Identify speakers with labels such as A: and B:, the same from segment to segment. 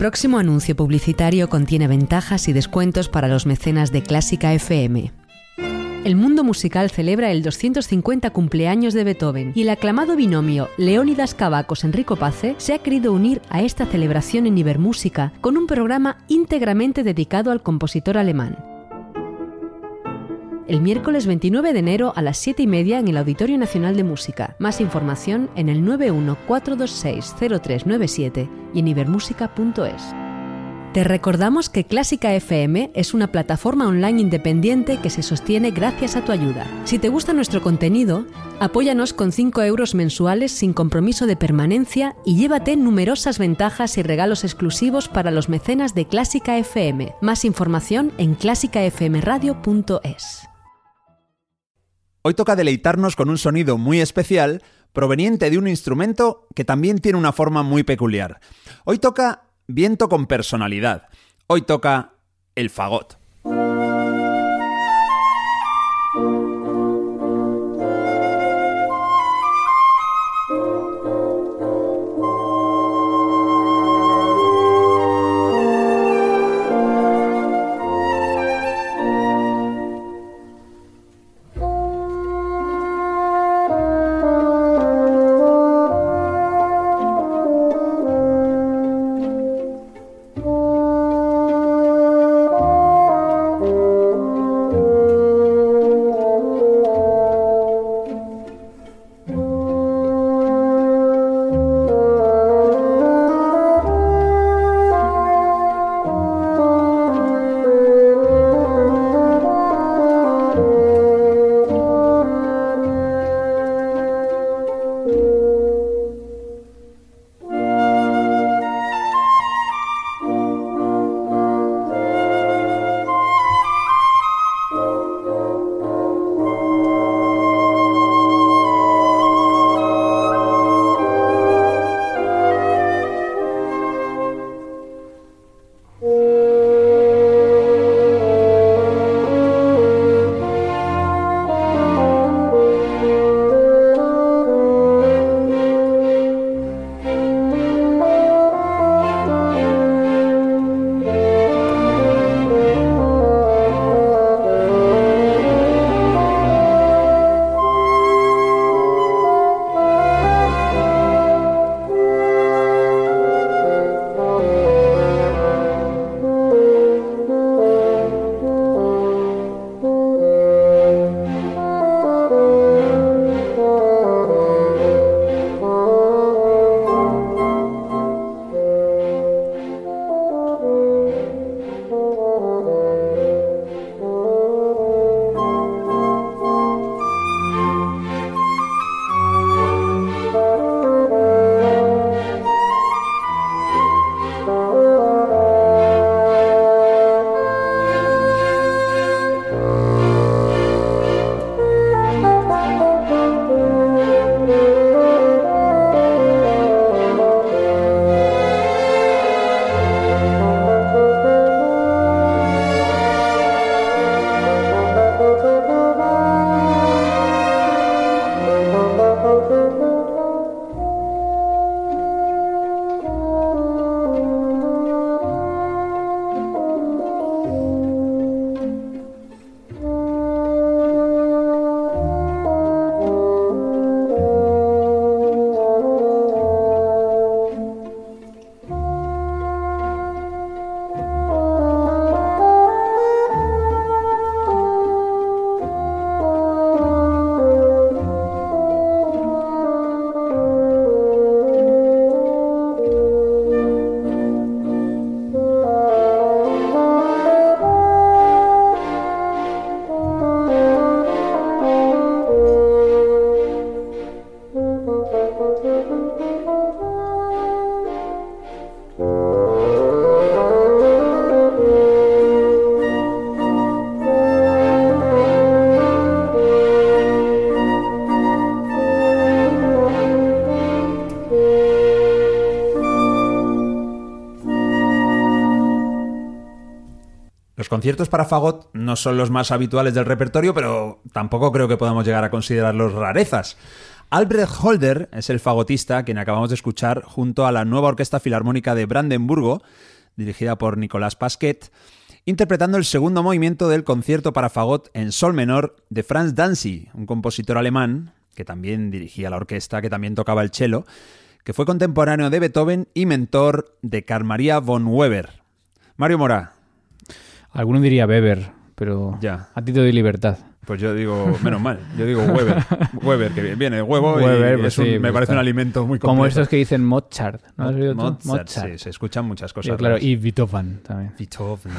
A: Próximo anuncio publicitario contiene ventajas y descuentos para los mecenas de Clásica FM. El mundo musical celebra el 250 cumpleaños de Beethoven y el aclamado binomio Leónidas Cavacos-Enrico Pace se ha querido unir a esta celebración en Ibermúsica con un programa íntegramente dedicado al compositor alemán el miércoles 29 de enero a las 7 y media en el Auditorio Nacional de Música. Más información en el 914260397 y en ibermúsica.es. Te recordamos que Clásica FM es una plataforma online independiente que se sostiene gracias a tu ayuda. Si te gusta nuestro contenido, apóyanos con 5 euros mensuales sin compromiso de permanencia y llévate numerosas ventajas y regalos exclusivos para los mecenas de Clásica FM. Más información en clásicafmradio.es.
B: Hoy toca deleitarnos con un sonido muy especial proveniente de un instrumento que también tiene una forma muy peculiar. Hoy toca viento con personalidad. Hoy toca el fagot. Conciertos para fagot no son los más habituales del repertorio, pero tampoco creo que podamos llegar a considerarlos rarezas. Albrecht Holder es el fagotista quien acabamos de escuchar junto a la nueva Orquesta Filarmónica de Brandenburgo, dirigida por Nicolás Pasquet, interpretando el segundo movimiento del concierto para fagot en sol menor de Franz Danzig, un compositor alemán que también dirigía la orquesta, que también tocaba el cello, que fue contemporáneo de Beethoven y mentor de Carl Maria von Weber. Mario Mora.
C: Alguno diría Weber, pero
B: Ya.
C: a ti te doy libertad.
B: Pues yo digo, menos mal, yo digo Weber. Weber, que viene de huevo y
C: Weber, pues
B: es un-
C: sí,
B: me
C: pues
B: parece un
C: está.
B: alimento muy
C: Como
B: completo.
C: estos que dicen Mozart. ¿no has oído tú?
B: Mozart, sí, se escuchan muchas cosas.
C: claro,
B: raras.
C: y Beethoven también.
B: Beethoven.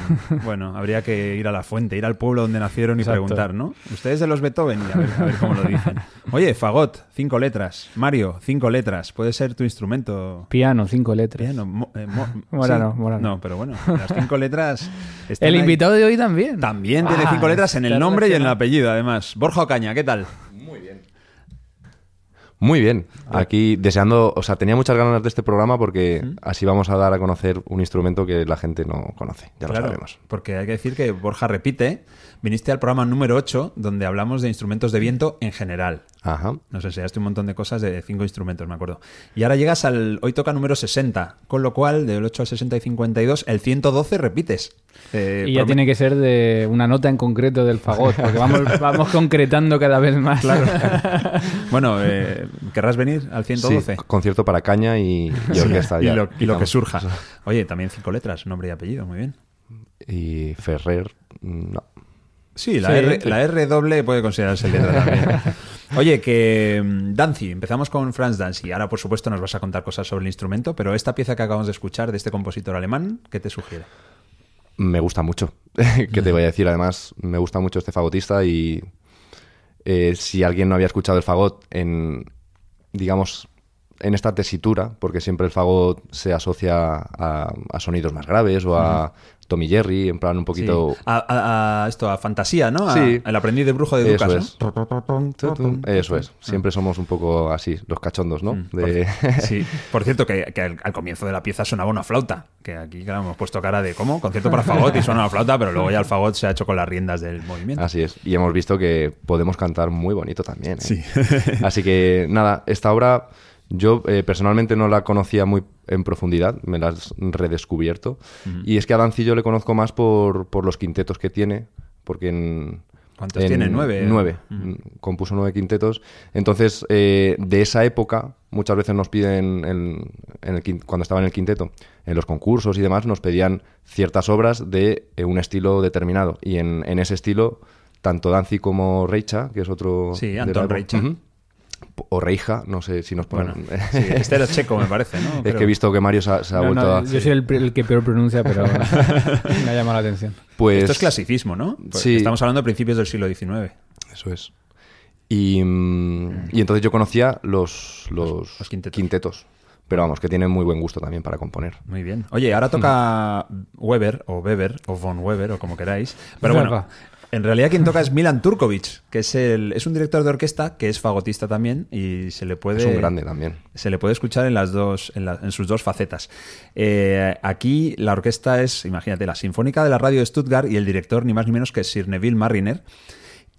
B: Bueno, habría que ir a la fuente, ir al pueblo donde nacieron y
C: Exacto.
B: preguntar, ¿no? Ustedes de los Beethoven y a ver, a ver cómo lo dicen. Oye, Fagot, cinco letras. Mario, cinco letras. Puede ser tu instrumento.
C: Piano, cinco letras.
B: Piano, mo- eh, mo-
C: Morano,
B: sí.
C: Morano.
B: No, pero bueno, las cinco letras.
C: El
B: ahí.
C: invitado de hoy también.
B: También tiene
C: Ah,
B: cinco letras en el nombre y en el
C: relacionado.
B: Apellido, además. Borja Ocaña, ¿qué tal?
D: Muy bien. Aquí deseando, o sea, tenía muchas ganas de este programa porque así vamos a dar a conocer un instrumento que la gente no conoce. Ya lo
B: Claro,
D: sabemos.
B: Porque hay que decir que Borja repite. Viniste al programa número 8, donde hablamos de instrumentos de viento en general.
D: Ajá.
B: Nos enseñaste un montón de cosas de cinco instrumentos, me acuerdo. Y ahora llegas al. Hoy toca número 60, con lo cual, del 8 al 60 y 52, el 112 repites. Eh,
C: Y ya
B: prome-
C: tiene que ser de una nota en concreto del fagot, porque vamos, vamos concretando cada vez más.
B: Bueno, eh, ¿querrás venir al 112?
D: Sí, concierto para caña y, y orquesta.
B: y
D: ya,
B: lo, y lo que surja. Oye, también cinco letras, nombre y apellido, muy bien.
D: Y Ferrer, no.
B: Sí, la,
C: Sí,
B: R,
C: sí.
B: la R doble puede considerarse letra también. Oye, que mm, Danzi, empezamos con Franz Danzi. Ahora, por supuesto, nos vas a contar cosas sobre el instrumento, pero esta pieza que acabamos de escuchar de este compositor alemán, ¿qué te sugiere?
D: Me gusta mucho. ¿Qué te voy a decir? Además, me gusta mucho este fagotista y eh, si alguien no había escuchado el fagot en, digamos, en esta tesitura, porque siempre el fagot se asocia a, a sonidos más graves o a Tommy Jerry, en plan un poquito...
B: Sí. A, a- a esto, a fantasía, ¿no? A-
D: Sí.
B: El aprendiz de brujo de
D: Eso
B: Ducas,
D: es.
B: ¿no?
D: Eso es. Siempre somos un poco así, los cachondos, ¿no? De-
B: Sí. Por cierto, que, que al, al comienzo de la pieza sonaba una flauta. Que aquí, claro, hemos puesto cara de ¿cómo? Concierto para fagot y suena una flauta, pero luego ya el fagot se ha hecho con las riendas del movimiento.
D: Así es. Y hemos visto que podemos cantar muy bonito también. ¿eh?
B: Sí.
D: Así que nada, esta obra yo eh, personalmente no la conocía muy en profundidad, me la has redescubierto. Y es que a Danzi yo le conozco más por, por los quintetos que tiene, porque en...
B: ¿Cuántos tiene? ¿Nueve?
D: Nueve. Mm, Compuso nueve quintetos. Entonces, eh, de esa época, muchas veces nos piden, en- en el quin- cuando estaba en el quinteto, en los concursos y demás, nos pedían ciertas obras de eh, un estilo determinado. Y en, en ese estilo, tanto Danzi como Reicha, que es otro...
B: Sí, Anton Reicha.
D: O Reija, no sé si nos ponen...
B: Bueno, sí, este era checo, me parece, ¿no?
D: es
B: Creo.
D: que he visto que Mario se ha, se ha
C: No,
D: vuelto
C: no,
D: a...
C: yo soy el, el que peor pronuncia, pero me ha llamado la atención.
D: Pues,
B: Esto es clasicismo, ¿no? Pues
D: Sí.
B: Estamos hablando de principios del siglo XIX.
D: Eso es. Y, mm, y entonces yo conocía los, los,
B: los quintetos.
D: quintetos. Pero vamos, que tienen muy buen gusto también para componer.
B: Muy bien. Oye, ahora toca Weber, o Weber, o von Weber, o como queráis. Pero bueno. En realidad quien toca es Milan Turkovic, que es, el, es un director de orquesta que es fagotista también y se le puede...
D: Es un grande también.
B: Se le puede escuchar en las dos, en, la- en sus dos facetas. Eh, aquí la orquesta es, imagínate, la Sinfónica de la Radio de Stuttgart y el director ni más ni menos que Sir Neville Marriner.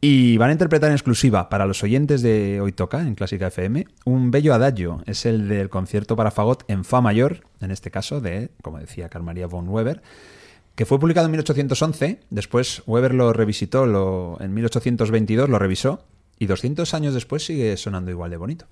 B: Y van a interpretar en exclusiva para los oyentes de Hoy Toca, en Clásica FM, un bello adagio. Es el del concierto para fagot en Fa mayor, en este caso de, como decía Carl Maria von Weber, que fue publicado en 1811. Después Weber lo revisitó en 1822, lo revisó. Y 200 años después sigue sonando igual de bonito.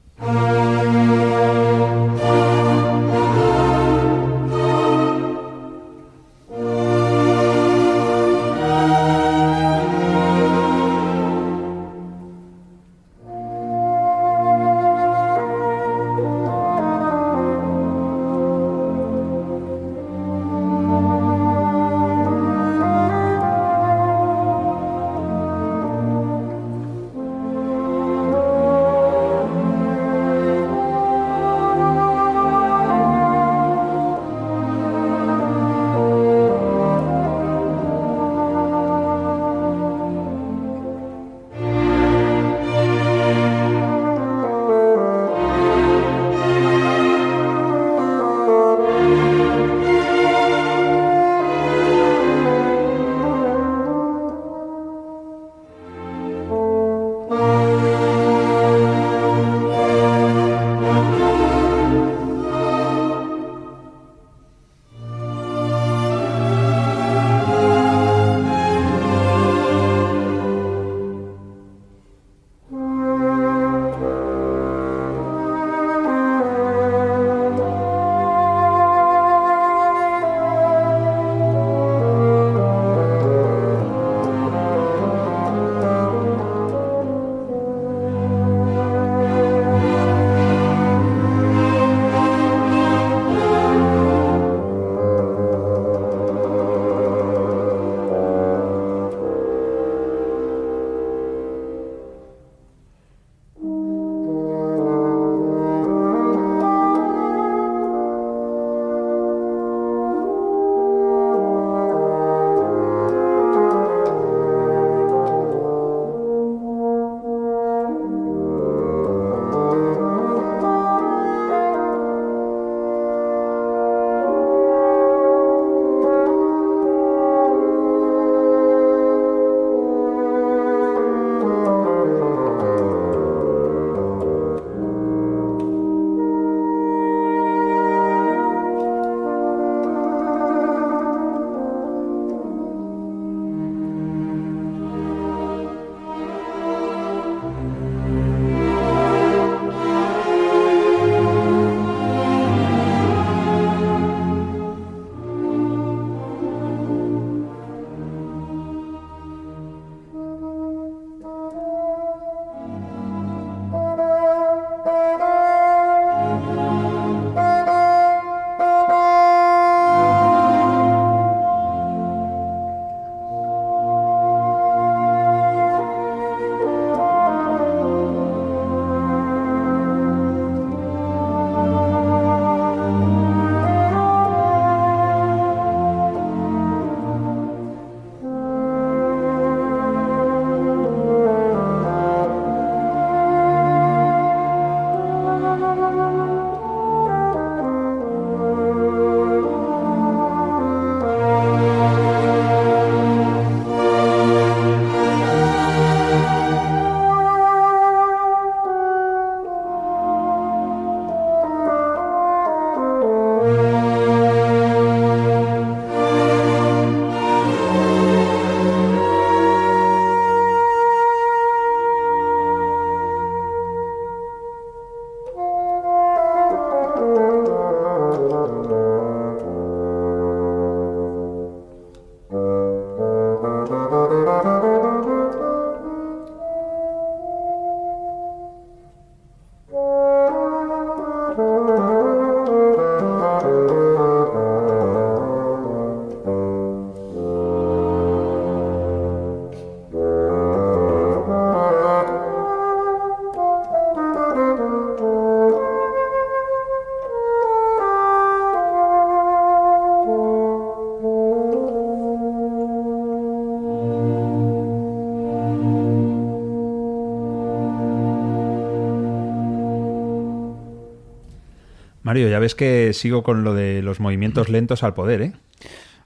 B: Ves que sigo con lo de los movimientos lentos al poder, ¿eh?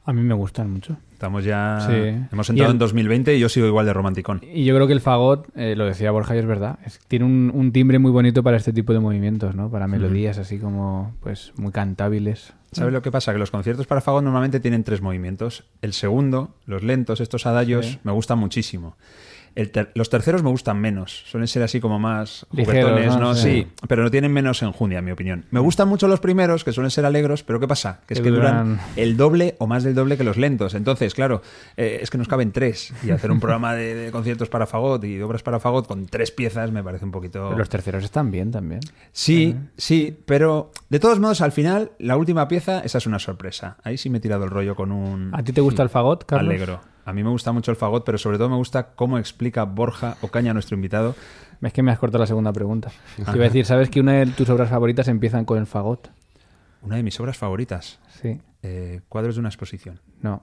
C: A mí me gustan mucho.
B: Estamos ya.
C: Sí.
B: Hemos entrado
C: el-
B: en 2020 y yo sigo igual de romanticón.
C: Y yo creo que el fagot, eh, lo decía Borja y es verdad, es- tiene un, un timbre muy bonito para este tipo de movimientos, ¿no? Para melodías así como, pues, muy cantables.
B: ¿Sabes lo que pasa? Que los conciertos para fagot normalmente tienen tres movimientos. El segundo, los lentos, estos adagios,
C: Sí.
B: me gustan muchísimo. El ter- los terceros me gustan menos. Suelen ser así como más
C: Ligeros,
B: juguetones,
C: ¿no? Sí.
B: Sí, pero no tienen menos enjundia, en mi opinión. Me gustan mucho los primeros, que suelen ser alegros, pero ¿qué pasa? Que es
C: Que
B: duran
C: duran-
B: el doble o más del doble que los lentos. Entonces, claro, eh, es que nos caben tres. Y hacer un programa de, de conciertos para fagot y obras para fagot con tres piezas me parece un poquito...
C: Pero los terceros están bien también.
B: Sí, sí, pero de todos modos, al final, la última pieza, esa es una sorpresa. Ahí sí me he tirado el rollo con un
C: ¿A ti te gusta el fagot, Carlos?
B: alegro. A mí me gusta mucho el fagot, pero sobre todo me gusta cómo explica Borja Ocaña, nuestro invitado.
C: Es que me has cortado la segunda pregunta. Te iba a decir, ¿sabes que una de tus obras favoritas empiezan con el fagot?
B: Una de mis obras favoritas.
C: Sí.
B: eh, cuadros de una exposición.
C: No.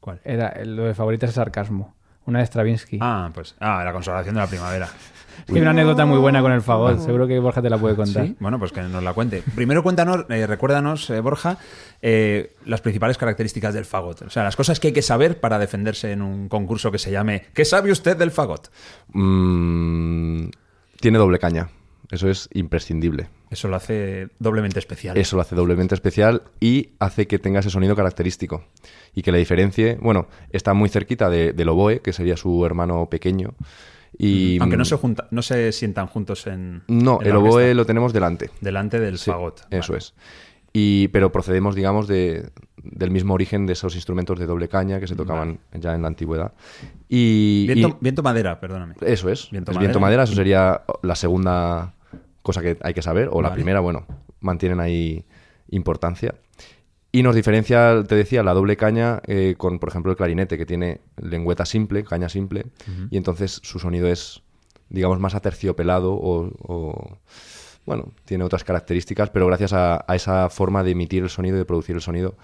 B: ¿Cuál?
C: Era, lo de favoritas es sarcasmo. Una de Stravinsky.
B: Ah, pues. Ah, la consolación de la primavera.
C: Es que hay una anécdota muy buena con el fagot. Seguro que Borja te la puede contar.
B: ¿Sí? Bueno, pues que nos la cuente. Primero cuéntanos, eh, recuérdanos, eh, Borja, eh, las principales características del fagot. O sea, las cosas que hay que saber para defenderse en un concurso que se llame ¿Qué sabe usted del fagot?
D: Mm, tiene doble caña. Eso es imprescindible.
B: Eso lo hace doblemente especial.
D: Eso lo hace doblemente especial y hace que tenga ese sonido característico. Y que le diferencie. Bueno, está muy cerquita de- del oboe, que sería su hermano pequeño. Y,
B: Aunque no se, junta, no se sientan juntos en.
D: No,
B: en
D: el
B: la
D: oboe
B: orquesta.
D: lo tenemos delante.
B: Delante del
D: Sí,
B: fagot.
D: Eso
B: Vale.
D: es. Y, pero procedemos, digamos, de, del mismo origen de esos instrumentos de doble caña que se tocaban ya en la antigüedad. Y,
B: Viento,
D: y-
B: viento madera, perdóname.
D: eso es.
B: Viento
D: es
B: madera.
D: viento madera, eso sería la segunda cosa que hay que saber. O la primera, bueno, mantienen ahí importancia. Y nos diferencia, te decía, la doble caña eh, con, por ejemplo, el clarinete, que tiene lengüeta simple, caña simple, y entonces su sonido es, digamos, más aterciopelado o, o, bueno, tiene otras características, pero gracias a, a esa forma de emitir el sonido y de producir el sonido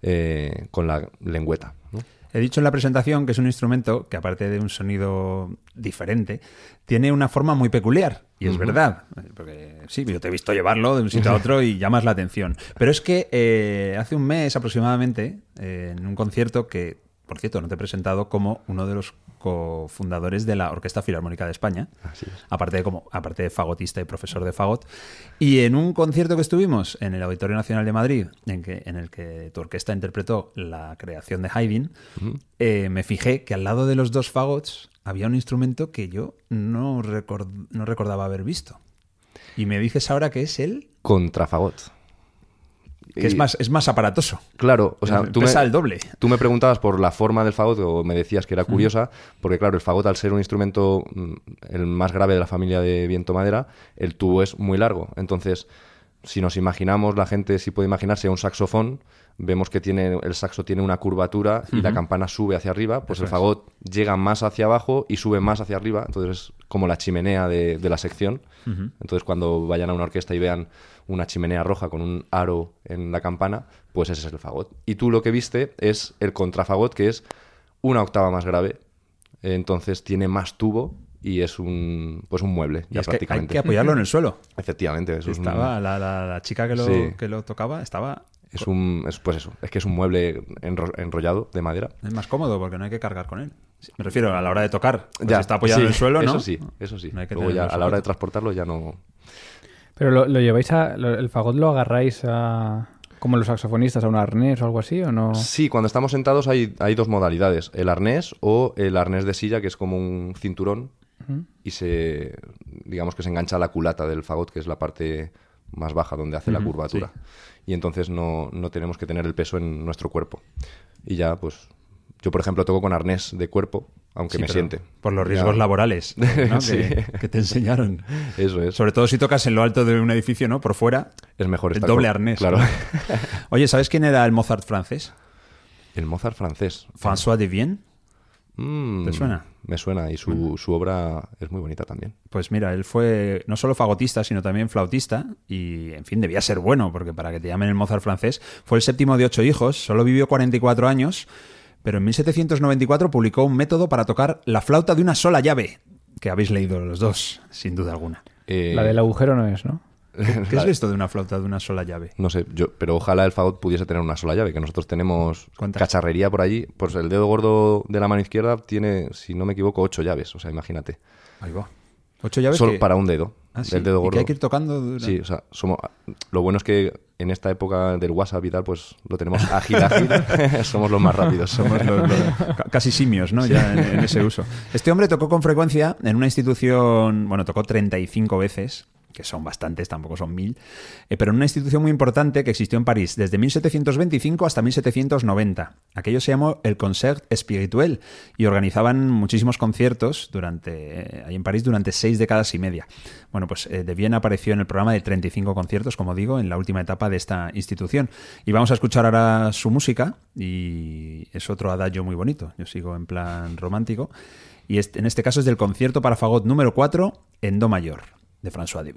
D: eh, con la lengüeta. ¿no?
B: He dicho en la presentación que es un instrumento que, aparte de un sonido diferente, tiene una forma muy peculiar. Y es verdad. Porque sí, yo te he visto llevarlo de un sitio a otro y llamas la atención. Pero es que eh, hace un mes aproximadamente, eh, en un concierto que, por cierto, no te he presentado como uno de los cofundadores de la Orquesta Filarmónica de España.
D: Así es.
B: Aparte de, como, aparte de fagotista y profesor de fagot. Y en un concierto que estuvimos en el Auditorio Nacional de Madrid, en, que, en el que tu orquesta interpretó la creación de Haydn, eh, me fijé que al lado de los dos fagots había un instrumento que yo no, record- no recordaba haber visto. Y me dices ahora que es el
D: Contrafagot.
B: Que es más, es más aparatoso.
D: Claro, o sea, tú me,
B: el doble.
D: tú me preguntabas por la forma del fagot o me decías que era curiosa, porque claro, el fagot al ser un instrumento mm, el más grave de la familia de viento madera, el tubo es muy largo. Entonces, si nos imaginamos, la gente si puede imaginarse un saxofón, vemos que tiene el saxo tiene una curvatura y la campana sube hacia arriba, pues
B: Eso
D: el
B: es.
D: fagot llega más hacia abajo y sube más hacia arriba, entonces es como la chimenea de, de la sección. Entonces cuando vayan a una orquesta y vean una chimenea roja con un aro en la campana, pues ese es el fagot. Y tú lo que viste es el contrafagot, que es una octava más grave, entonces tiene más tubo y es un pues un mueble,
B: Y
D: ya
B: que hay
D: prácticamente.
B: que apoyarlo en el suelo.
D: Efectivamente, eso es un-
B: Estaba, la, la- la chica que lo,
D: Sí.
B: que lo tocaba estaba...
D: es un es, pues eso, es que es un mueble enro- enrollado de madera.
B: Es más cómodo porque no hay que cargar con él. Me refiero a la hora de tocar. Pues
D: Ya,
B: si está apoyado
D: sí,
B: en el suelo, ¿no?
D: Eso sí, eso sí.
B: No hay que
D: Luego ya a la hora de transportarlo ya no.
C: Pero lo, lo lleváis a. lo- ¿El fagot lo agarráis a. como los saxofonistas, a un arnés o algo así? ¿O no?
D: Sí, cuando estamos sentados hay, hay dos modalidades, el arnés o el arnés de silla, que es como un cinturón y se, digamos que se engancha a la culata del fagot, que es la parte más baja donde hace la curvatura. Y entonces no, no tenemos que tener el peso en nuestro cuerpo. Y ya, pues, yo por ejemplo toco con arnés de cuerpo, aunque
B: Sí,
D: me siente.
B: Por los
D: Ya.
B: riesgos laborales ¿no?
D: Sí.
B: que, que te enseñaron.
D: Eso es.
B: Sobre todo si tocas en lo alto de un edificio, ¿no? Por fuera.
D: Es mejor
B: el
D: estar
B: doble
D: con-
B: arnés.
D: Claro.
B: Oye, ¿sabes quién era el Mozart francés?
D: el Mozart francés.
B: François de Vienne.
D: Mm,
B: ¿Te suena?
D: Me suena y su, su obra es muy bonita también.
B: Pues mira, él fue no solo fagotista, sino también flautista y, en fin, debía ser bueno, porque para que te llamen el Mozart francés, fue el séptimo de ocho hijos, solo vivió 44 años, pero en 1794 publicó un método para tocar la flauta de una sola llave, que habéis leído los dos, sin duda alguna.
D: Eh,
C: La del agujero no es, ¿no?
B: ¿Qué es esto de una flauta de una sola llave?
D: No sé, yo, pero ojalá el fagot pudiese tener una sola llave, que nosotros tenemos
B: ¿Cuántas?
D: cacharrería por allí. Pues el dedo gordo de la mano izquierda tiene, si no me equivoco, ocho llaves. O sea, imagínate.
B: Ahí va. ¿Ocho llaves?
D: Solo
B: que-
D: para un dedo.
B: Ah, sí,
D: del dedo
B: y que
D: gordo.
B: hay que ir tocando durante-
D: Sí, o sea, somos, lo bueno es que en esta época del WhatsApp y tal, pues lo tenemos ágil, ágil. somos los más rápidos.
B: Somos los- los- ca- casi simios, ¿no? Ya en, en ese uso. Este hombre tocó con frecuencia en una institución, bueno, tocó 35 veces, que son bastantes, tampoco son mil, eh, pero en una institución muy importante que existió en París desde 1725 hasta 1790. Aquello se llamó el Concert Spirituel y organizaban muchísimos conciertos durante, eh, ahí en París durante seis décadas y media. Bueno, pues eh, de Viena apareció en el programa de 35 conciertos, como digo, en la última etapa de esta institución. Y vamos a escuchar ahora su música y es otro adagio muy bonito. Yo sigo en plan romántico. Y este- en este caso es del concierto para fagot número 4 en Do mayor, de François de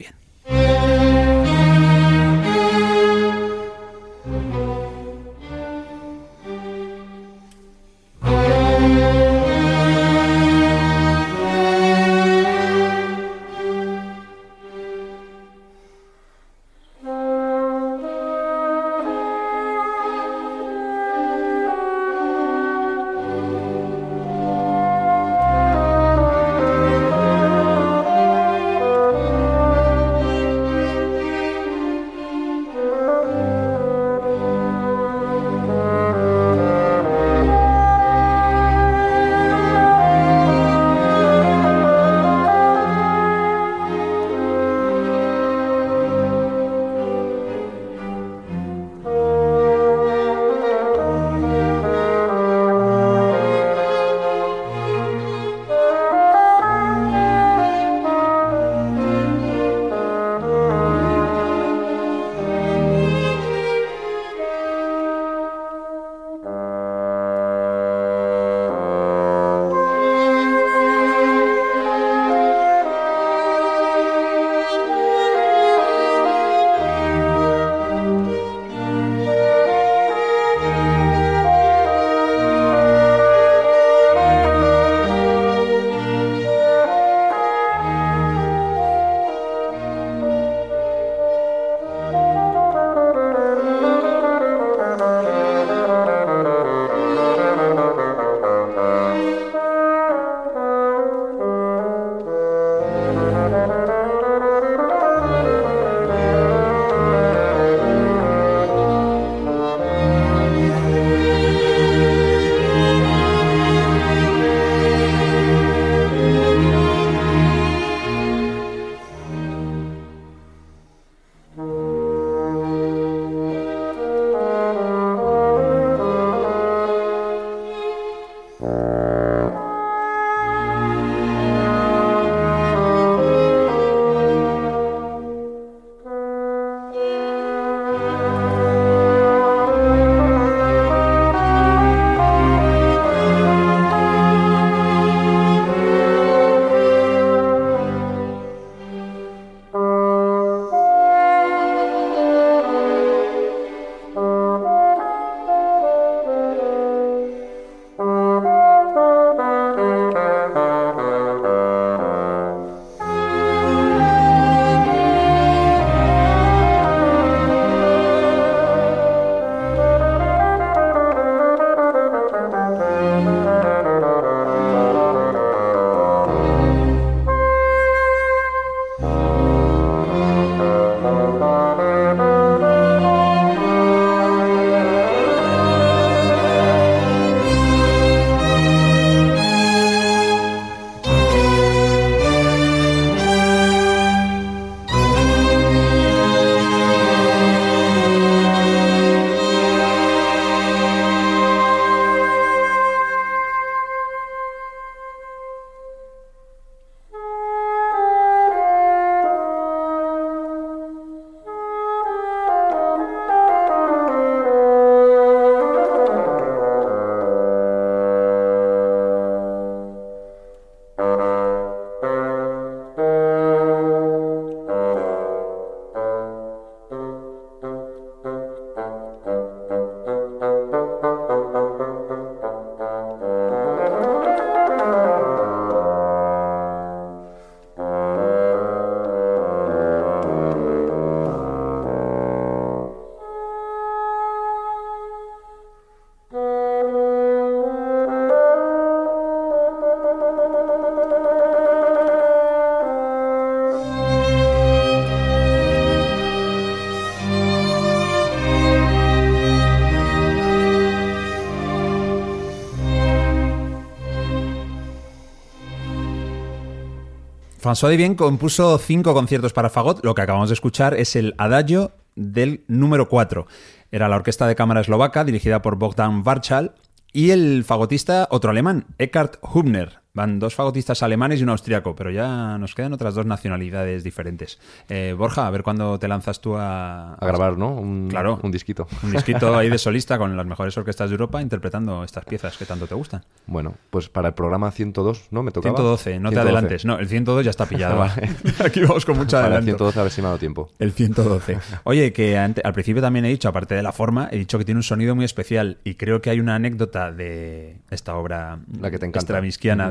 B: François Devien compuso cinco conciertos para fagot. Lo que acabamos de escuchar es el Adagio del número 4. Era la orquesta de cámara eslovaca dirigida por Bogdan Varchal y el fagotista otro alemán, Eckhard Hubner. Van dos fagotistas alemanes y un austriaco, pero ya nos quedan otras dos nacionalidades diferentes. Eh, Borja, a ver cuándo te lanzas tú a...
D: A grabar, ¿no? Un,
B: Claro.
D: un disquito.
B: Un disquito ahí de solista con las mejores orquestas de Europa interpretando estas piezas que tanto te gustan.
D: Bueno, pues para el programa 102, ¿no? Me tocaba.
B: 112, no te
D: 112.
B: adelantes. No, el 102 ya está pillado. Aquí vamos con mucho
D: Para el
B: adelanto.
D: 112 a ver si me ha dado tiempo.
B: El 112. Oye, que al principio también he dicho, aparte de la forma, he dicho que tiene un sonido muy especial y creo que hay una anécdota de esta obra
D: La que te encanta.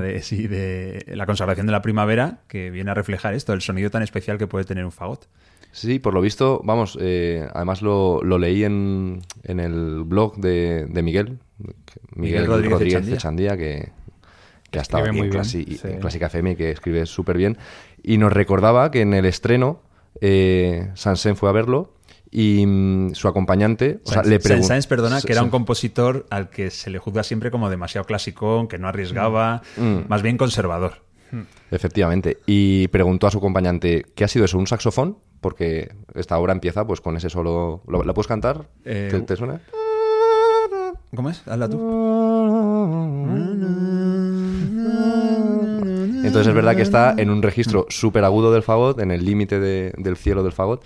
B: de, sí, de la consagración de la primavera que viene a reflejar esto, el sonido tan especial que puede tener un fagot.
D: Sí, por lo visto, vamos, eh, además lo, lo leí en, en el blog de, de Miguel, Miguel,
B: Miguel Rodríguez
D: Rodríguez,
B: Echandía.
D: Echandía, que, que ha estado
C: Escribe
D: aquí en,
C: muy bien,
D: Clasi-
C: sí.
D: en Clásica FM y que escribe súper bien. Y nos recordaba que en el estreno eh, Sansen fue a verlo y mm, su acompañante o sea, le preguntó...
B: Sainz, perdona, que era un compositor al que se le juzga siempre como demasiado clásico, que no arriesgaba,
D: Mm.
B: más bien conservador.
D: Efectivamente. Y preguntó a su acompañante, ¿qué ha sido eso? ¿Un saxofón? Porque esta obra empieza pues con ese solo... ¿lo- ¿La puedes cantar?
B: Eh,
D: ¿Te, te suena?
B: ¿Cómo es? Hazla tú.
D: Entonces es verdad que está en un registro súper agudo del fagot, en el límite de- del cielo del fagot.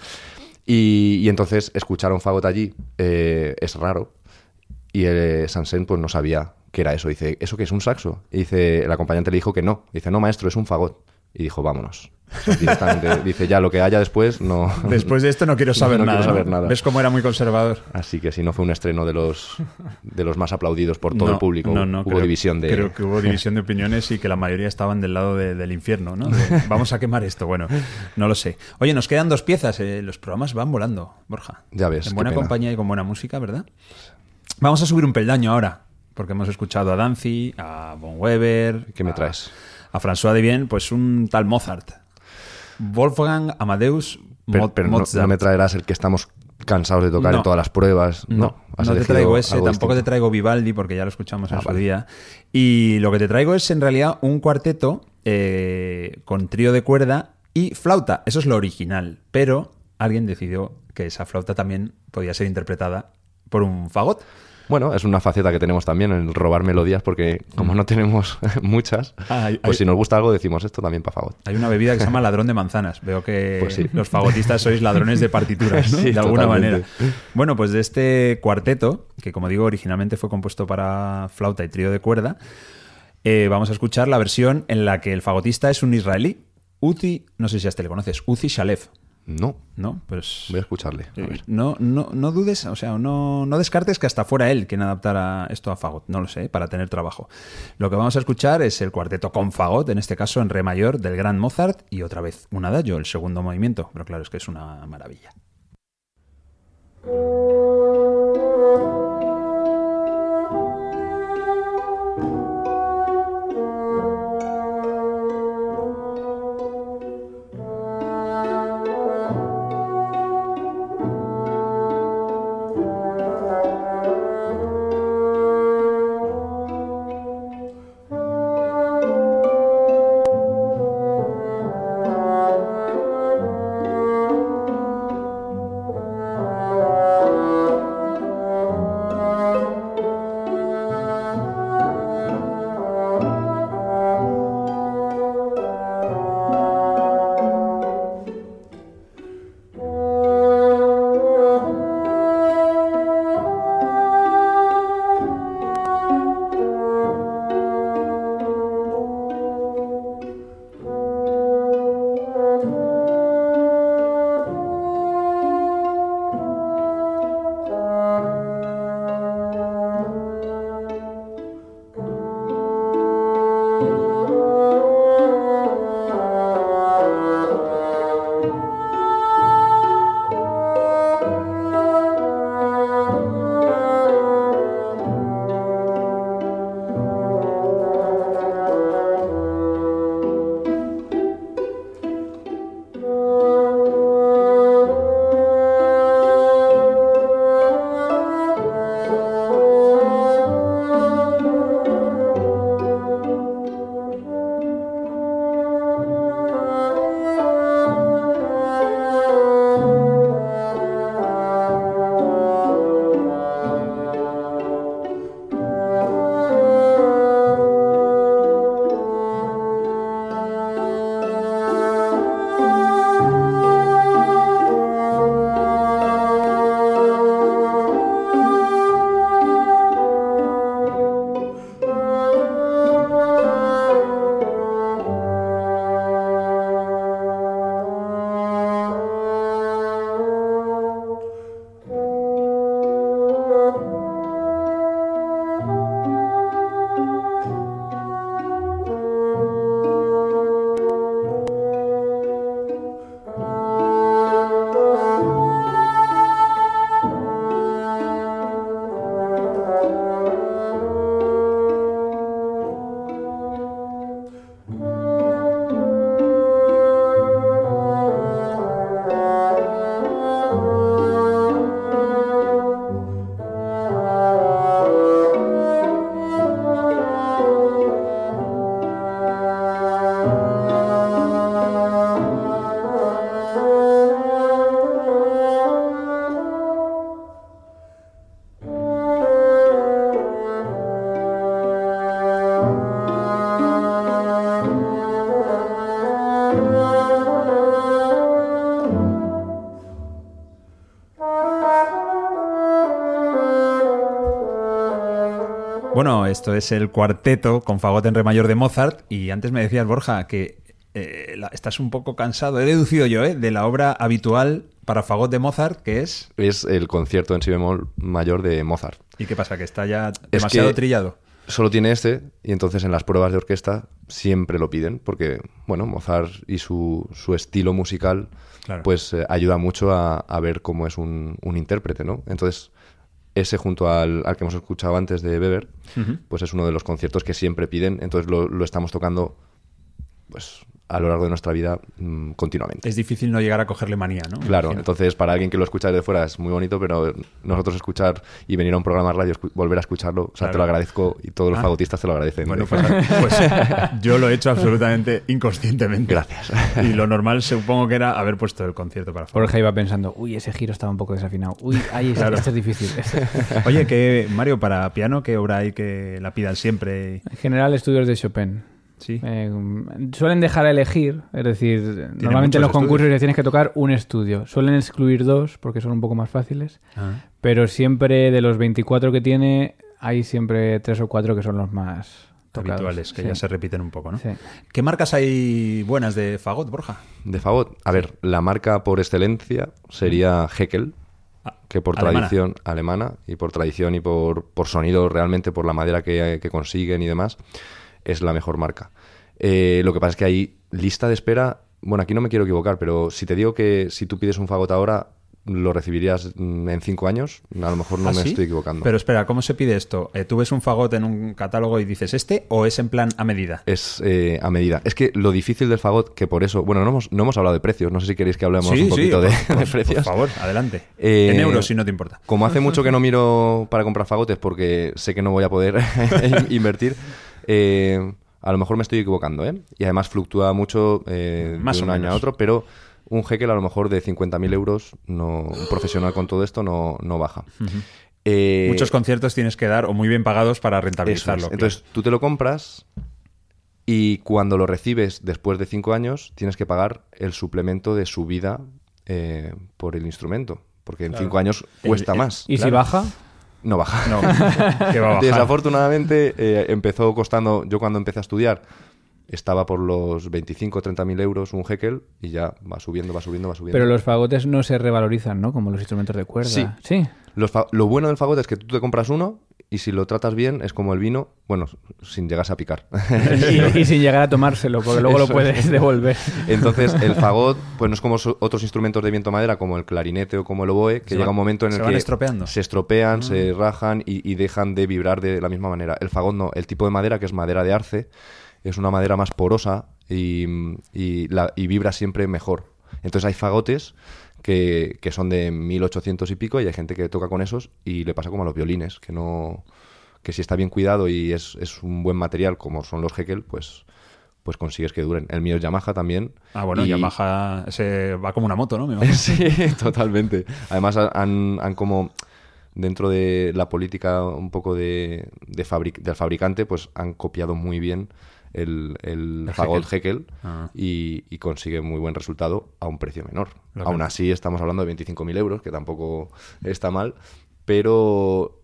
D: Y, y entonces escuchar a un fagot allí eh, es raro. Y eh, Sansen pues no sabía qué era eso. Dice, ¿eso qué es un saxo? Y dice, el acompañante le dijo que no. Dice, no, maestro, es un fagot. Y dijo, vámonos. Directamente dice, ya lo que haya después, no.
B: Después de esto no quiero saber
D: No
B: nada.
D: quiero saber
B: ¿no?
D: nada.
B: ¿Ves cómo era muy conservador?
D: Así que si no fue un estreno de los, de los más aplaudidos por todo el público.
B: No, no,
D: Hubo
B: creo-
D: división de.
B: Creo que hubo división de opiniones y que la mayoría estaban del lado de- del infierno, ¿no? De, vamos a quemar esto. Bueno, no lo sé. Oye, nos quedan dos piezas. eh, los programas van volando, Borja.
D: Ya ves,
B: En buena compañía y con buena música, ¿verdad? Vamos a subir un peldaño ahora, porque hemos escuchado a Danzi, a Von Weber.
D: ¿Qué me
B: a-
D: traes?
B: A François de Bien, pues un tal Mozart. Wolfgang Amadeus
D: Pero, pero no,
B: Mozart.
D: no me traerás el que estamos cansados de tocar
B: No.
D: en todas las pruebas. No,
B: No, no te traigo ese, tampoco te traigo Vivaldi porque ya lo escuchamos en
D: Ah,
B: su
D: vale.
B: día. Y lo que te traigo es en realidad un cuarteto eh, con trío de cuerda y flauta. Eso es lo original. Pero alguien decidió que esa flauta también podía ser interpretada por un fagot.
D: Bueno, es una faceta que tenemos también, el robar melodías, porque como no tenemos muchas,
B: Ay,
D: pues si nos gusta algo decimos esto también para fagot.
B: Hay una bebida que se llama ladrón de manzanas. Veo que
D: Pues sí.
B: los fagotistas sois ladrones de partituras, ¿no?
D: Sí,
B: de alguna
D: totalmente.
B: manera. Bueno, pues de este cuarteto, que como digo, originalmente fue compuesto para flauta y trío de cuerda, eh, vamos a escuchar la versión en la que el fagotista es un israelí, Uzi, no sé si hasta le conoces, Uzi Shalev.
D: No,
B: ¿No? Pues.
D: voy a escucharle. A
B: eh,
D: ver.
B: No, no, no dudes, o sea, no, no descartes que hasta fuera él quien adaptara esto a Fagot, no lo sé, para tener trabajo. Lo que vamos a escuchar es el cuarteto con Fagot, en este caso en re mayor, del gran Mozart, y otra vez un adagio, el segundo movimiento, pero claro, es que es una maravilla. Esto es el cuarteto con fagot en re mayor de Mozart y antes me decías, Borja, que eh, la- estás un poco cansado, he deducido yo, ¿eh? de la obra habitual para fagot de Mozart, que es...
D: Es el concierto en si bemol mayor de Mozart.
B: ¿Y qué pasa? ¿Que está ya demasiado
D: que-
B: trillado?
D: Solo tiene este y entonces en las pruebas de orquesta siempre lo piden porque, bueno, Mozart y su, su estilo musical
B: Claro.
D: pues eh, ayuda mucho a, a ver cómo es un, un intérprete, ¿no? Entonces, ese junto al, al que hemos escuchado antes de Weber, pues es uno de los conciertos que siempre piden, entonces lo, lo estamos tocando pues a lo largo de nuestra vida mm, continuamente.
B: Es difícil no llegar a cogerle manía, ¿no?
D: Claro, entonces para alguien que lo escucha desde fuera es muy bonito, pero nosotros escuchar y venir a un programa de radio, volver a escucharlo, o sea,
B: Claro.
D: te lo agradezco y todos los
B: Ah.
D: fagotistas te lo agradecen.
B: Bueno, pues, pues, yo lo he hecho absolutamente inconscientemente.
D: Gracias.
B: Y lo normal supongo que era haber puesto el concierto para fagot.
C: Borja iba pensando, uy, ese giro estaba un poco desafinado. Uy, ay, este,
B: Claro.
C: este es difícil. Este-
B: Oye, que Mario, para piano, ¿qué obra hay que la pidan siempre?
C: En general, estudios de Chopin.
B: Sí.
C: Eh, suelen dejar a elegir, es decir, normalmente en los concursos
B: estudios.
C: ya tienes que tocar un estudio. Suelen excluir dos porque son un poco más fáciles,
B: Ah.
C: pero siempre de los 24 que tiene, hay siempre tres o cuatro que son los más tocados.
B: habituales, que
C: Sí.
B: ya se repiten un poco, ¿no?
C: Sí.
B: ¿Qué marcas hay buenas de fagot, Borja?
D: De fagot, a ver, la marca por excelencia sería Heckel,
B: Ah,
D: que por
B: alemana.
D: tradición alemana y por tradición y por, por sonido realmente, por la madera que, que consiguen y demás, es la mejor marca. Eh, lo que pasa es que hay lista de espera, bueno, aquí no me quiero equivocar, pero si te digo que si tú pides un fagot ahora, lo recibirías mm, en cinco años, a lo mejor no
B: ¿Ah,
D: me
B: sí?
D: estoy equivocando.
B: Pero espera, ¿cómo se pide esto? Eh, ¿Tú ves un fagot en un catálogo y dices este o es en plan a medida?
D: Es eh, a medida. Es que lo difícil del fagot, que por eso, bueno, no hemos, no hemos hablado de precios, no sé si queréis que hablemos un poquito de,
B: por,
D: de
B: por-
D: precios.
B: Por favor, adelante.
D: Eh,
B: en euros, si no te importa.
D: Como hace mucho que no miro para comprar fagotes porque sé que no voy a poder invertir, eh, a lo mejor me estoy equivocando, ¿eh? Y además fluctúa mucho eh,
B: Más
D: de
B: o
D: un año
B: menos.
D: a otro, pero un Heckel a lo mejor de 50.000 euros, no, un profesional con todo esto no, no baja. Eh,
B: Muchos conciertos tienes que dar o muy bien pagados para
D: es.
B: rentabilizarlo.
D: Entonces tú te lo compras y cuando lo recibes después de cinco años tienes que pagar el suplemento de subida eh, por el instrumento. Porque en
B: Claro.
D: cinco años cuesta
B: el-
D: más.
C: ¿Y si baja?
D: No baja.
B: No, que va a bajar.
D: Desafortunadamente eh, empezó costando, yo cuando empecé a estudiar estaba por los 25 o 30 mil euros un Heckel y ya va subiendo, va subiendo, va subiendo.
C: Pero los fagotes no se revalorizan, ¿no? Como los instrumentos de cuerda.
D: Sí.
C: Sí.
D: Los lo bueno del fagot es que tú te compras uno y si lo tratas bien es como el vino, bueno, sin llegarse a picar.
C: Y, y sin llegar a tomárselo, porque luego lo puedes
D: es.
C: devolver.
D: Entonces el fagot pues no es como otros instrumentos de viento madera como el clarinete o como el oboe, que
B: Se
D: llega
B: van-
D: un momento en
B: se
D: el
B: van
D: que
B: estropeando.
D: se estropean, se rajan y, y dejan de vibrar de la misma manera. El fagot no, el tipo de madera que es madera de arce es una madera más porosa y, y la- y vibra siempre mejor. Entonces hay fagotes que, que son de 1800 y pico y hay gente que toca con esos y le pasa como a los violines, que no que si está bien cuidado y es, es un buen material como son los Heckel, pues pues consigues que duren. El mío es Yamaha también.
B: Ah, bueno,
D: y-
B: Yamaha se va como una moto, ¿no? Me.
D: Sí, totalmente. Además han, han como dentro de la política un poco de, de fabric- del fabricante, pues han copiado muy bien el, el,
B: El
D: fagot
B: Heckel. Ah.
D: y, y consigue muy buen resultado a un precio menor.
B: Lo que-
D: Aún así estamos hablando de 25.000 euros, que tampoco está mal, pero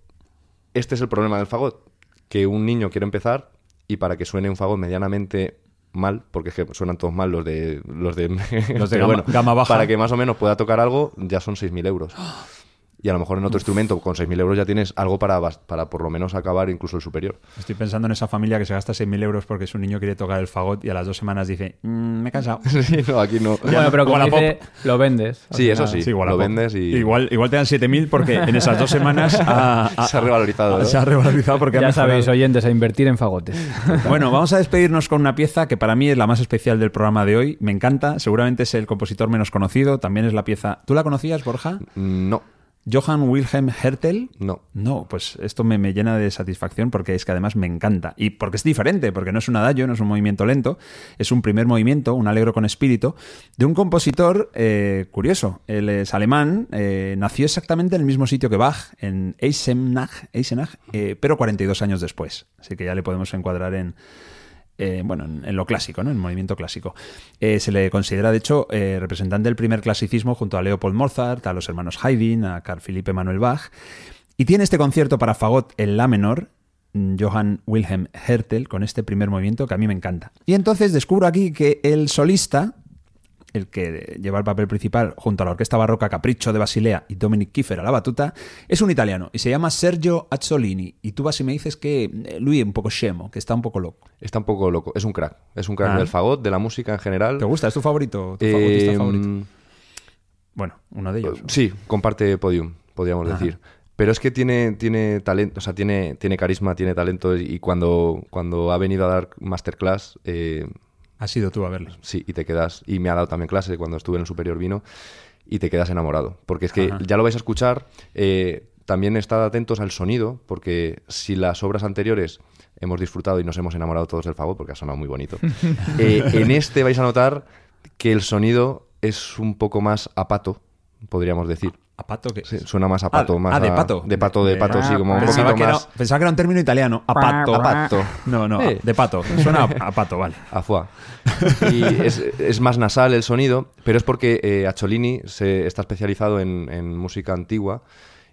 D: este es el problema del fagot, que un niño quiere empezar y para que suene un fagot medianamente mal, porque es que suenan todos mal los de los de,
B: Los de gama- gama baja.
D: para que más o menos pueda tocar algo, ya son 6.000 euros. Y a lo mejor en otro instrumento con 6.000 euros ya tienes algo para, para por lo menos acabar incluso el superior.
B: Estoy pensando en esa familia que se gasta 6.000 euros porque su niño quiere tocar el fagot y a las dos semanas dice, "Mm, me he cansado.
D: Sí, no, aquí no.
C: Bueno, pero
B: como
C: dice, lo vendes.
D: Sí, eso sí.
B: igual
D: lo vendes y-
B: Igual, igual te dan 7.000 porque en esas dos semanas ha, ha-
D: Se ha revalorizado, ¿no?
B: Se ha revalorizado porque ha
C: Ya sabéis, oyentes, a invertir en fagotes.
B: Bueno, vamos a despedirnos con una pieza que para mí es la más especial del programa de hoy. Me encanta, seguramente es el compositor menos conocido. También es la pieza. ¿Tú la conocías, Borja?
D: No,
B: Johann Wilhelm Hertel.
D: no.
B: No, pues esto me, me llena de satisfacción porque es que además me encanta. Y porque es diferente, porque no es un adagio, no es un movimiento lento, es un primer movimiento, un alegro con espíritu, de un compositor eh, curioso. Él es alemán, eh, nació exactamente en el mismo sitio que Bach, en Eisenach, Eisenach eh, pero 42 años después. Así que ya le podemos encuadrar en, eh, bueno, en, lo clásico, ¿no? En el movimiento clásico. Eh, se le considera, de hecho, eh, representante del primer clasicismo junto a Leopold Mozart, a los hermanos Haydn, a Carl Philipp Emanuel Bach. Y tiene este concierto para fagot en la menor, mm, Johann Wilhelm Hertel con este primer movimiento que a mí me encanta. Y entonces descubro aquí que el solista, el que lleva el papel principal junto a la orquesta barroca Capricho de Basilea y Dominic Kiefer a la batuta, es un italiano y se llama Sergio Azzolini. Y tú vas y me dices que eh, Luis es un poco scemo, que está un poco loco.
D: Está un poco loco. Es un crack. Es un crack
B: Ah.
D: del fagot, de la música en general.
B: ¿Te gusta? ¿Es tu favorito? ¿Tu
D: Eh,
B: fagotista favorito? Bueno, uno de ellos.
D: Sí, comparte podium, podríamos
B: Ajá.
D: decir. Pero es que tiene, tiene talento, o sea, tiene, tiene carisma, tiene talento y cuando, cuando ha venido a dar masterclass, eh,
B: Has sido tú a verlo.
D: sí, y te quedas, y me ha dado también clase cuando estuve en el Superior Vino, y te quedas enamorado. Porque es que
B: Ajá.
D: ya lo vais a escuchar, eh, también estad atentos al sonido, porque si las obras anteriores hemos disfrutado y nos hemos enamorado todos del fagot, porque ha sonado muy bonito, eh, en este vais a notar que el sonido es un poco más a pato, podríamos decir.
B: ¿A pato que
D: Sí, suena más a pato,
B: Ah,
D: más
B: ah, de
D: a-
B: pato.
D: De pato, de,
B: De-
D: pato, sí, como un
B: pensaba,
D: poquito
B: que era,
D: más
B: pensaba que era un término italiano. A pato.
D: A pato.
B: No, no, de pato. Suena a, a pato, vale.
D: a foie. Y es, es más nasal el sonido, pero es porque eh, Acciolini se está especializado en, en música antigua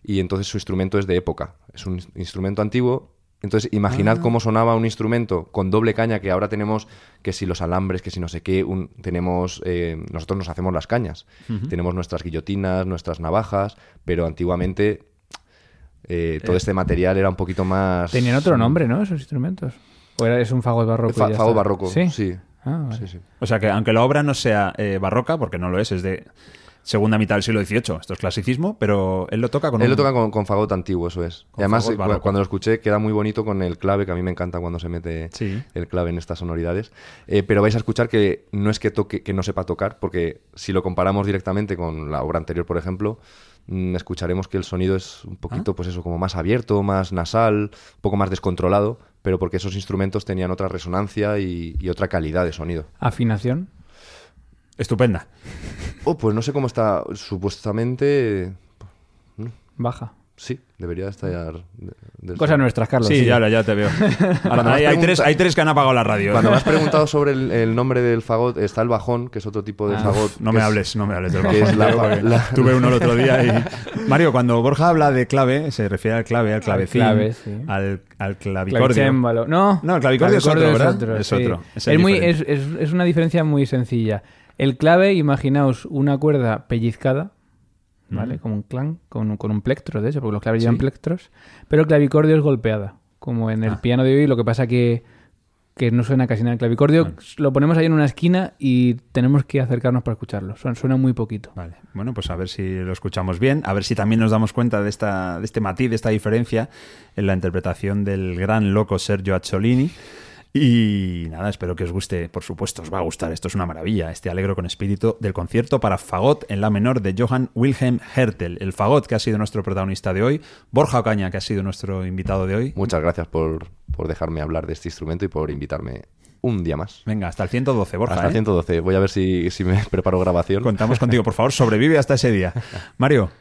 D: y entonces su instrumento es de época. Es un instrumento antiguo. Entonces, imaginad
B: Ah.
D: cómo sonaba un instrumento con doble caña que ahora tenemos, que si los alambres, que si no sé qué, un- tenemos, eh, nosotros nos hacemos las cañas. Tenemos nuestras guillotinas, nuestras navajas, pero antiguamente eh, todo este material era un poquito más...
C: Tenían otro nombre, ¿no? Esos instrumentos. ¿O era, es un fagot barroco?
D: Fa- fagot barroco,
C: Sí.
D: sí.
C: Ah, vale.
D: Sí, sí.
B: O sea que aunque la obra no sea eh, barroca, porque no lo es, es de segunda mitad del siglo XVIII, esto es clasicismo, pero él lo toca con
D: Él
B: un...
D: lo toca con, con fagot antiguo, eso es.
B: Con
D: y además, eh, cu- cuando lo escuché, queda muy bonito con el clave, que a mí me encanta cuando se mete
B: Sí.
D: el clave en estas sonoridades. Eh, pero vais a escuchar que no es que, toque, que no sepa tocar, porque si lo comparamos directamente con la obra anterior, por ejemplo, mm, escucharemos que el sonido es un
B: Ah.
D: poquito, pues eso, como más abierto, más nasal, un poco más descontrolado, pero porque esos instrumentos tenían otra resonancia y, y otra calidad de sonido.
C: Afinación.
B: Estupenda.
D: Oh, pues no sé cómo está, supuestamente...
C: Baja.
D: Sí, debería estar... de- de-
C: Cosas nuestras, Carlos.
B: sí,
C: sigue.
B: ya, ya te veo. Hay, tres, hay tres que han apagado la radio.
D: Cuando me has preguntado sobre el, el nombre del fagot, está el bajón, que es otro tipo de
C: Ah.
D: fagot.
B: No me
D: es-
B: hables, no me hables del bajón.
D: la- la-
B: Tuve uno el otro día y... Mario, cuando Borja habla de clave, se refiere al clave, al clavecín,
C: clave, sí.
B: al, al clavicordio.
C: No,
B: No, el clavicordio es otro, ¿verdad? Es
C: sí.
B: otro, es
C: muy, es- es una diferencia muy sencilla. El clave, imaginaos una cuerda pellizcada, ¿vale? Como un clan, con, un- con un plectro, de hecho, porque los claves llevan plectros. Pero el clavicordio es golpeada, como en el
B: Ah.
C: piano de hoy, lo que pasa que, que no suena casi nada el clavicordio.
B: Bueno.
C: Lo ponemos ahí en una esquina y tenemos que acercarnos para escucharlo. Suena, suena muy poquito.
B: Vale, bueno, pues a ver si lo escuchamos bien, a ver si también nos damos cuenta de, esta, de este matiz, de esta diferencia en la interpretación del gran loco Sergio Acciolini. Y nada, espero que os guste, por supuesto, os va a gustar, esto es una maravilla, este alegro con espíritu del concierto para fagot en la menor de Johann Wilhelm Hertel, el fagot que ha sido nuestro protagonista de hoy, Borja Ocaña que ha sido nuestro invitado de hoy.
D: Muchas gracias por, por dejarme hablar de este instrumento y por invitarme un día más.
B: Venga, hasta el 112, Borja.
D: Hasta
B: ¿eh?
D: 112. Voy a ver si, si me preparo grabación.
B: Contamos contigo, por favor, sobrevive hasta ese día. Mario,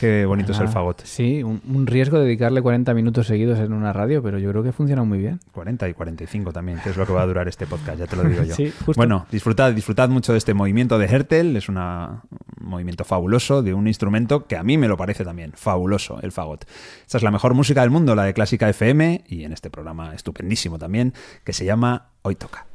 B: qué bonito es el
C: Ah,
B: fagot.
C: Sí, un, un riesgo dedicarle 40 minutos seguidos en una radio, pero yo creo que funciona muy bien.
B: 40 y 45 también, que es lo que va a durar este podcast, ya te lo digo yo.
C: Sí, justo.
B: Bueno, disfrutad, disfrutad mucho de este movimiento de Hertel, es una- un movimiento fabuloso de un instrumento que a mí me lo parece también, fabuloso, el fagot. Esta es la mejor música del mundo, la de Clásica FM, y en este programa estupendísimo también, que se llama Hoy Toca.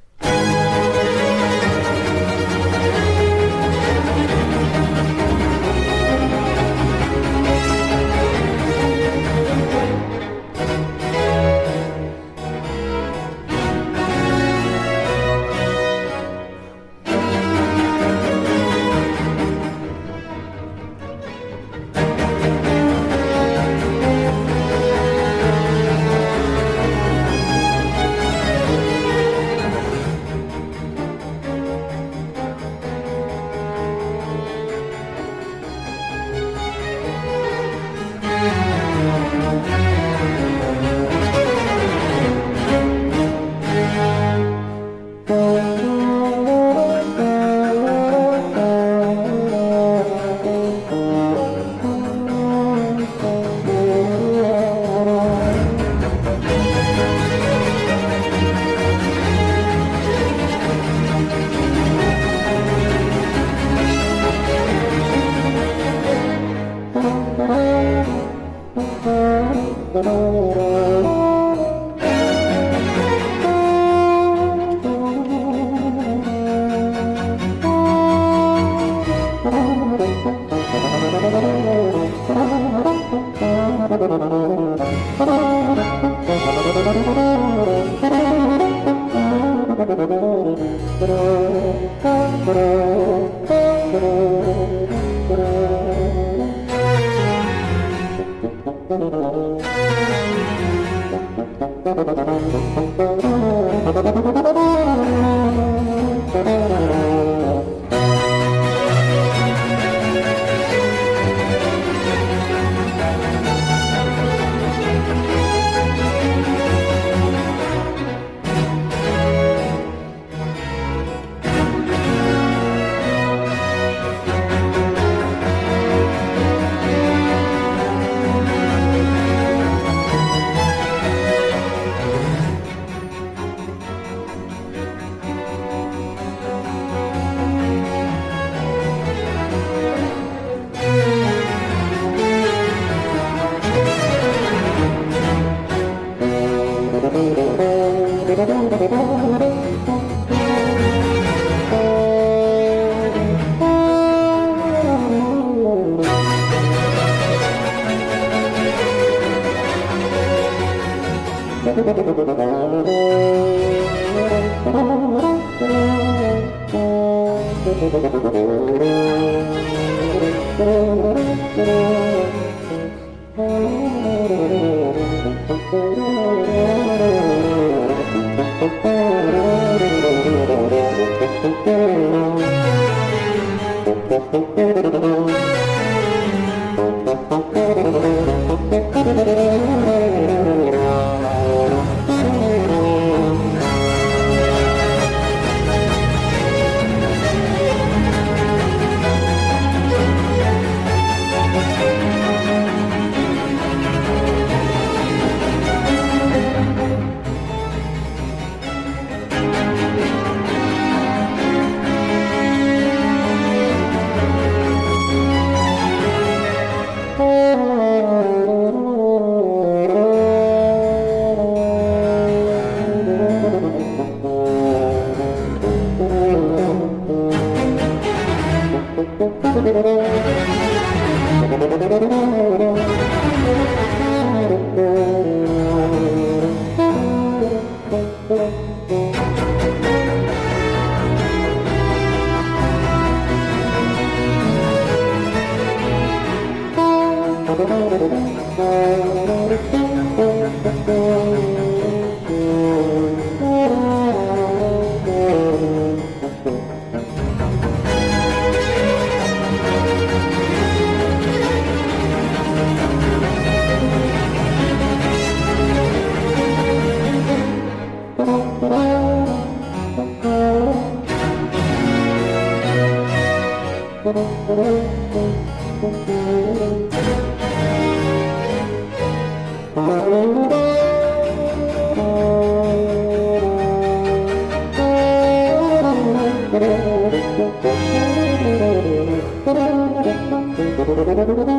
E: バ
A: バババ!